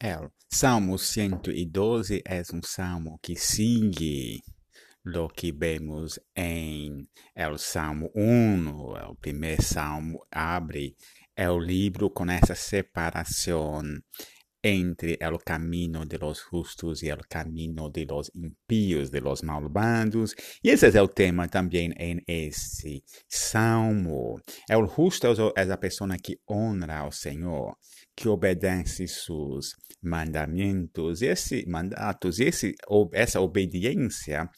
El Salmo 112 é um salmo que sigue lo que vemos em el Salmo 1. O primeiro salmo abre o livro com essa separação entre el camino de los justos y el camino de los impíos, de los malvados. Y ese es el tema también en ese salmo. El justo es la persona que honra al Señor, que obedece sus mandamientos. Y ese mandatos, esse, essa obediência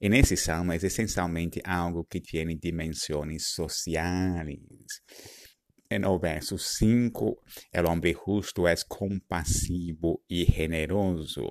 en ese salmo es esencialmente algo que tiene dimensiones sociales. El verso 5, el hombre justo es compasivo y generoso.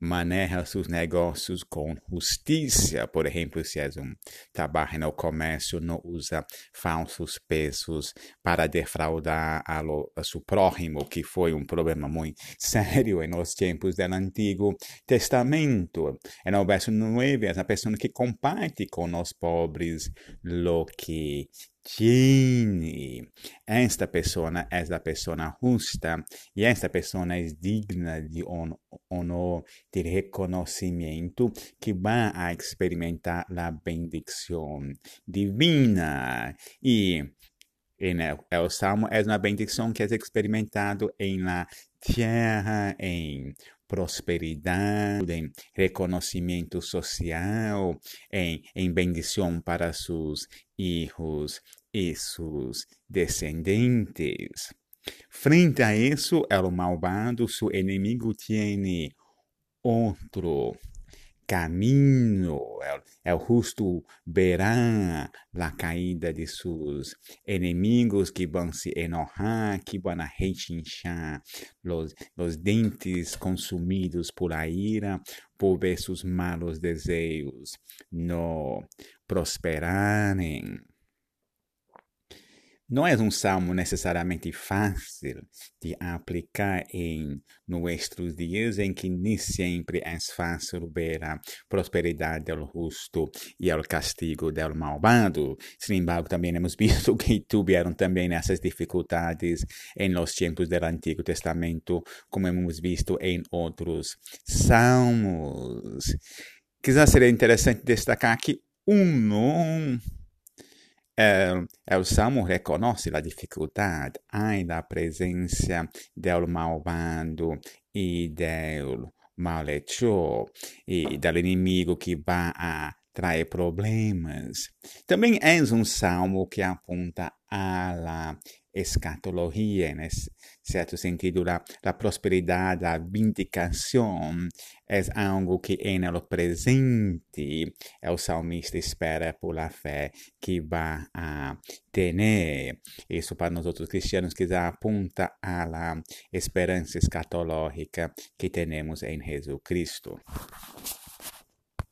Maneja sus negócios com justiça. Por exemplo, se é um trabalho no comércio, não usa falsos pesos para defraudar a, lo, a seu próximo, que foi um problema muito sério nos tempos do Antigo Testamento. E no verso 9, é a pessoa que comparte com os pobres lo que tiene. Esta persona es la persona justa y esta persona es digna de honor, de reconocimiento que va a experimentar la bendición divina. Y en el, el Salmo es una bendición que es experimentado en la tierra, em prosperidade, em reconhecimento social, em, em bendição para seus hijos e seus descendentes. Frente a isso, o malvado, seu inimigo, tem outro caminho. El, justo verá a caída de seus inimigos que vão se enojar, que vão rechinchar os, os dentes consumidos por a ira, por ver seus malos desejos não prosperarem. Não é um salmo necessariamente fácil de aplicar em nossos dias, em que nem sempre é fácil ver a prosperidade do justo e o castigo do malvado. Sin embargo, também hemos visto que tiveram também essas dificuldades em los tempos do Antigo Testamento, como hemos visto em outros salmos. Quizás seria interessante destacar que um El Salmo reconoce la dificultad, hay la presencia del malvado y del malhechor y del enemigo que va a trazer problemas. Também é um salmo que aponta la escatologia, em certo sentido, a, prosperidade, a vindicação é algo que é no presente o salmista espera por la fé que vai a ter. Isso para nós outros cristianos que aponta a la esperança escatológica que temos em Jesus Cristo.